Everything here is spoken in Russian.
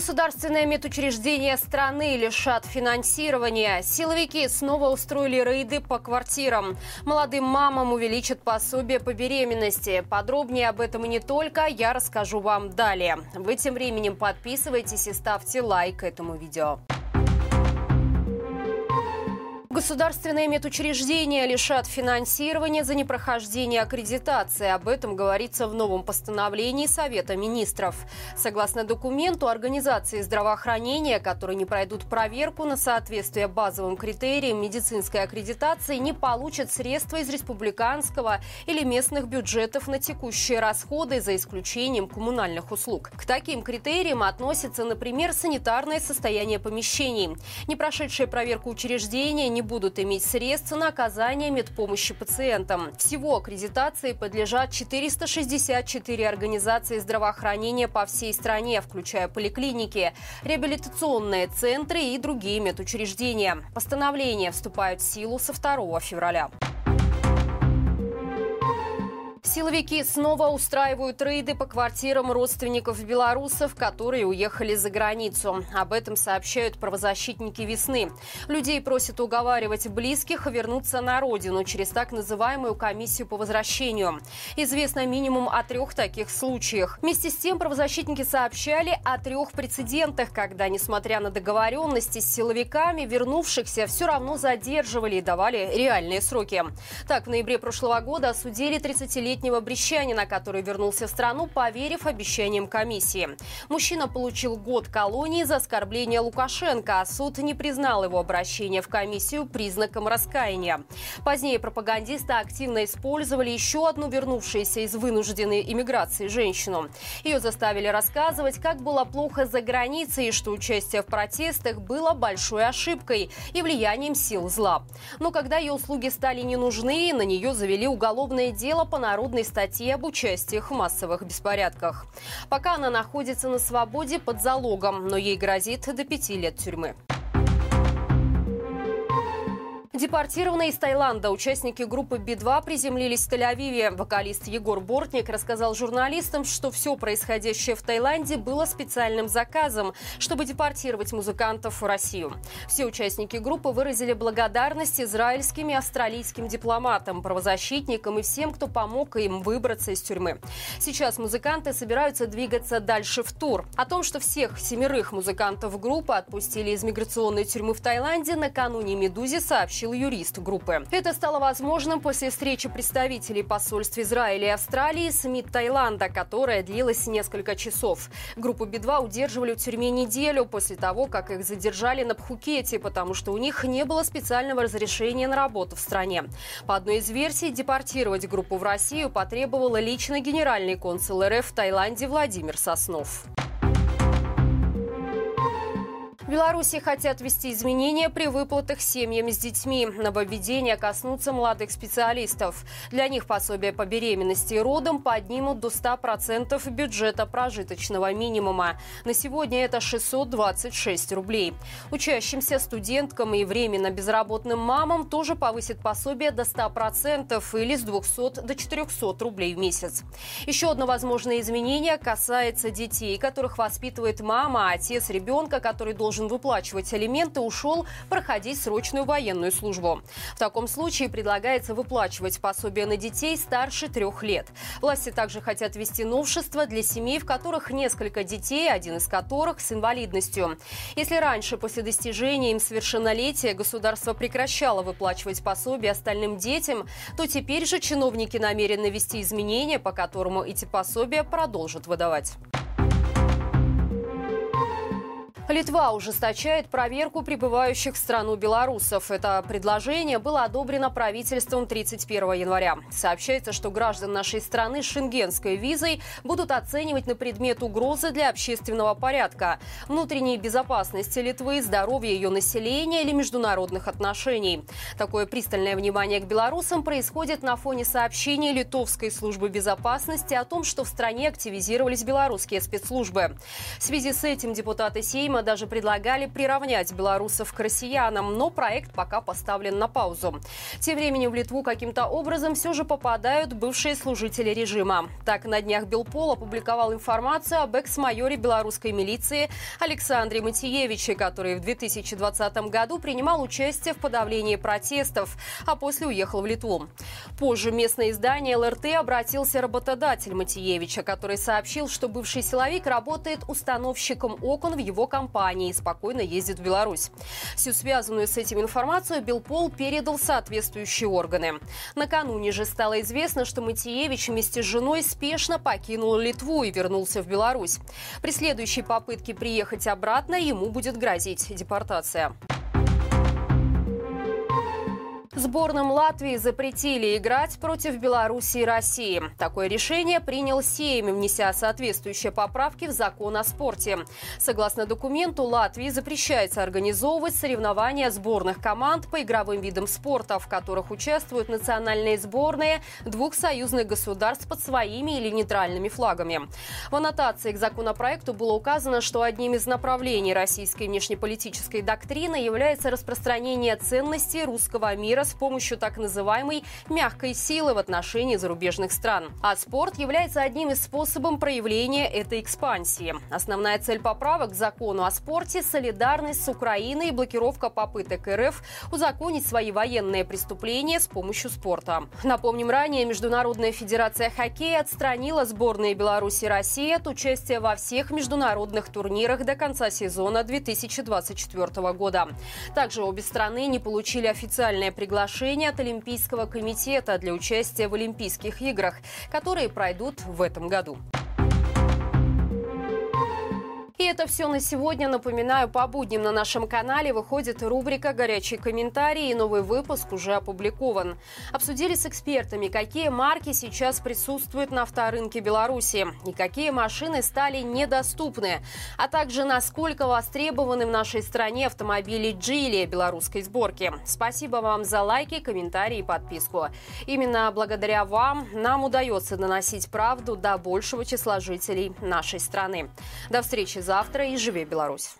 Государственное медучреждение страны лишат финансирования. Силовики снова устроили рейды по квартирам. Молодым мамам увеличат пособие по беременности. Подробнее об этом и не только я расскажу вам далее. Вы тем временем подписывайтесь и ставьте лайк этому видео. Государственные медучреждения лишат финансирования за непрохождение аккредитации. Об этом говорится в новом постановлении Совета министров. Согласно документу, организации здравоохранения, которые не пройдут проверку на соответствие базовым критериям медицинской аккредитации, не получат средства из республиканского или местных бюджетов на текущие расходы, за исключением коммунальных услуг. К таким критериям относятся, например, санитарное состояние помещений. Не прошедшие проверку учреждения не не будут иметь средств на оказание медпомощи пациентам. Всего аккредитации подлежат 464 организации здравоохранения по всей стране, включая поликлиники, реабилитационные центры и другие медучреждения. Постановления вступают в силу со 2 февраля. Силовики снова устраивают рейды по квартирам родственников белорусов, которые уехали за границу. Об этом сообщают правозащитники «Весны». Людей просят уговаривать близких вернуться на родину через так называемую комиссию по возвращению. Известно минимум о трех таких случаях. Вместе с тем правозащитники сообщали о трех прецедентах, когда, несмотря на договоренности с силовиками, вернувшихся все равно задерживали и давали реальные сроки. Так, в ноябре прошлого года осудили 30-летнего 30-летнего брещанина, который вернулся в страну, поверив обещаниям комиссии. Мужчина получил год колонии за оскорбление Лукашенко, а суд не признал его обращение в комиссию признаком раскаяния. Позднее пропагандисты активно использовали еще одну вернувшуюся из вынужденной иммиграции женщину. Ее заставили рассказывать, как было плохо за границей и что участие в протестах было большой ошибкой и влиянием сил зла. Но когда ее услуги стали не нужны, на нее завели уголовное дело по народу уголовной статьи об участии в массовых беспорядках. Пока она находится на свободе под залогом, но ей грозит до пяти лет тюрьмы. Депортированные из Таиланда участники группы Би-2 приземлились в Тель-Авиве. Вокалист Егор Бортник рассказал журналистам, что все происходящее в Таиланде было специальным заказом, чтобы депортировать музыкантов в Россию. Все участники группы выразили благодарность израильским и австралийским дипломатам, правозащитникам и всем, кто помог им выбраться из тюрьмы. Сейчас музыканты собираются двигаться дальше в тур. О том, что всех семерых музыкантов группы отпустили из миграционной тюрьмы в Таиланде, накануне «Медузе» сообщил сообщил юрист группы. Это стало возможным после встречи представителей посольств Израиля и Австралии с МИД Таиланда, которая длилась несколько часов. Группу Би-2 удерживали в тюрьме неделю после того, как их задержали на Пхукете, потому что у них не было специального разрешения на работу в стране. По одной из версий, депортировать группу в Россию потребовала лично генеральный консул РФ в Таиланде Владимир Соснов. В Беларуси хотят ввести изменения при выплатах семьям с детьми. Нововведения коснутся молодых специалистов. Для них пособие по беременности и родам поднимут до 100% бюджета прожиточного минимума. На сегодня это 626 рублей. Учащимся студенткам и временно безработным мамам тоже повысит пособие до 100% или с 200 до 400 рублей в месяц. Еще одно возможное изменение касается детей, которых воспитывает мама, а отец ребенка, который должен должен выплачивать алименты, ушел проходить срочную военную службу. В таком случае предлагается выплачивать пособие на детей старше трех лет. Власти также хотят ввести новшества для семей, в которых несколько детей, один из которых с инвалидностью. Если раньше, после достижения им совершеннолетия, государство прекращало выплачивать пособие остальным детям, то теперь же чиновники намерены ввести изменения, по которому эти пособия продолжат выдавать. Литва ужесточает проверку прибывающих в страну белорусов. Это предложение было одобрено правительством 31 января. Сообщается, что граждан нашей страны с шенгенской визой будут оценивать на предмет угрозы для общественного порядка, внутренней безопасности Литвы, здоровья ее населения или международных отношений. Такое пристальное внимание к белорусам происходит на фоне сообщений Литовской службы безопасности о том, что в стране активизировались белорусские спецслужбы. В связи с этим депутаты Сейма видимо, даже предлагали приравнять белорусов к россиянам, но проект пока поставлен на паузу. Тем временем в Литву каким-то образом все же попадают бывшие служители режима. Так, на днях Белпол опубликовал информацию об экс-майоре белорусской милиции Александре Матиевиче, который в 2020 году принимал участие в подавлении протестов, а после уехал в Литву. Позже местное издание ЛРТ обратился работодатель Матиевича, который сообщил, что бывший силовик работает установщиком окон в его компании и спокойно ездит в Беларусь. Всю связанную с этим информацию Белпол передал соответствующие органы. Накануне же стало известно, что Матиевич вместе с женой спешно покинул Литву и вернулся в Беларусь. При следующей попытке приехать обратно ему будет грозить депортация. Сборным Латвии запретили играть против Беларуси и России. Такое решение принял Сейм, внеся соответствующие поправки в закон о спорте. Согласно документу, Латвии запрещается организовывать соревнования сборных команд по игровым видам спорта, в которых участвуют национальные сборные двух союзных государств под своими или нейтральными флагами. В аннотации к законопроекту было указано, что одним из направлений российской внешнеполитической доктрины является распространение ценностей русского мира с помощью так называемой мягкой силы в отношении зарубежных стран. А спорт является одним из способов проявления этой экспансии. Основная цель поправок к закону о спорте – солидарность с Украиной и блокировка попыток РФ узаконить свои военные преступления с помощью спорта. Напомним, ранее Международная федерация хоккея отстранила сборные Беларуси и России от участия во всех международных турнирах до конца сезона 2024 года. Также обе страны не получили официальное приглашение приглашение от Олимпийского комитета для участия в Олимпийских играх, которые пройдут в этом году. Это все на сегодня. Напоминаю, по будням на нашем канале выходит рубрика «Горячие комментарии» и новый выпуск уже опубликован. Обсудили с экспертами, какие марки сейчас присутствуют на авторынке Беларуси и какие машины стали недоступны, а также насколько востребованы в нашей стране автомобили Джили белорусской сборки. Спасибо вам за лайки, комментарии и подписку. Именно благодаря вам нам удается доносить правду до большего числа жителей нашей страны. До встречи завтра и живи Беларусь!